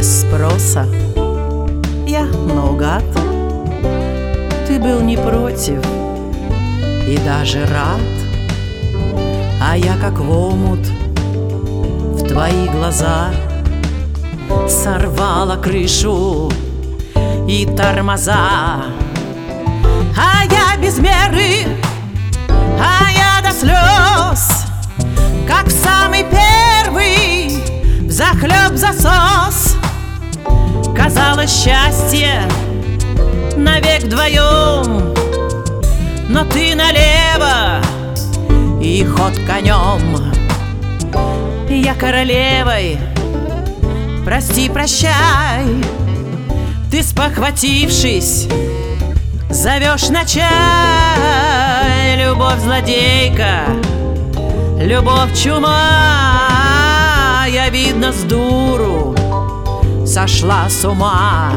без спроса. Я наугад. Ты был не против И даже рад. А я как в омут В твои глаза Сорвала крышу И тормоза. А я без меры А я до слез Как в самый первый Захлеб засос Казалось счастье Навек вдвоем. Но ты налево И ход конем. Я королевой Прости, прощай. Ты спохватившись Зовешь на чай. Любовь злодейка Любовь чума. Я, видно, с дуру Сошла с ума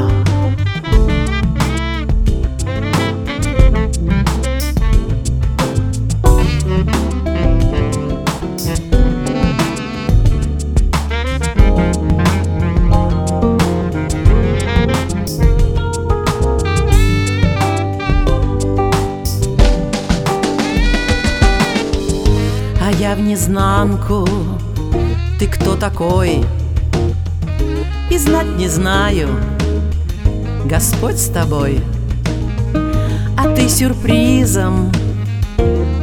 А я незнанку Ты кто такой? И знать не знаю. Господь с тобой. А ты сюрпризом.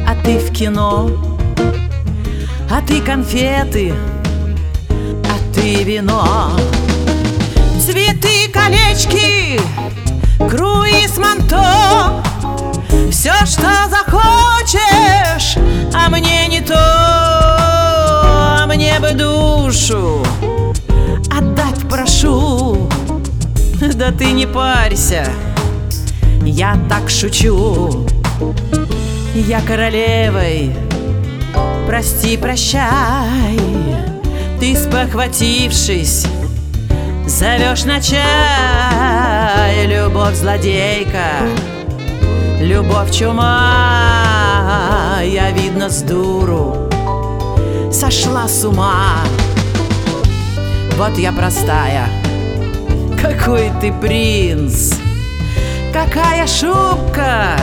А ты в кино. А ты конфеты. А ты вино. Цветы, колечки. Круиз, манто. Все, что захочешь А мне не то А мне бы душу Да ты не парься. Я так шучу. Я королевой. Прости, прощай. Ты спохватившись Зовешь на чай. Любовь злодейка Любовь чума. Я, видно, с дуру Сошла с ума. Вот я простая Какой ты принц? Какая шубка?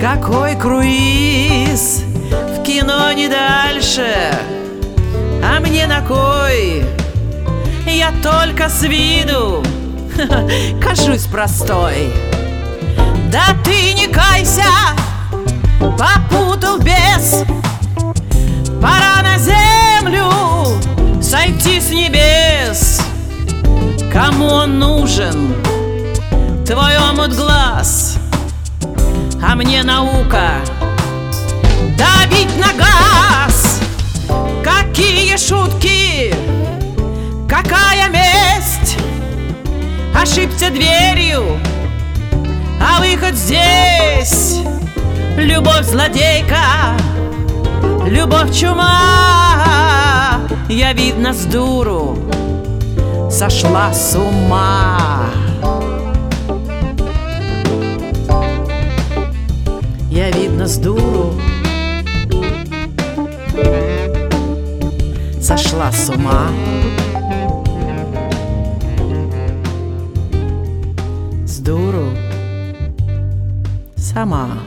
Какой круиз? В кино не дальше А мне на кой? Я только с виду Кажусь простой. Да ты не кайся нужен Твой омут глаз А мне наука Давить на газ. Какие шутки Какая месть. Ошибся дверью А выход здесь. Любовь злодейка Любовь чума. Я, видно, с дуру Сошла с ума. Я, видно, с дуру. Сошла с ума. С дуру. Сама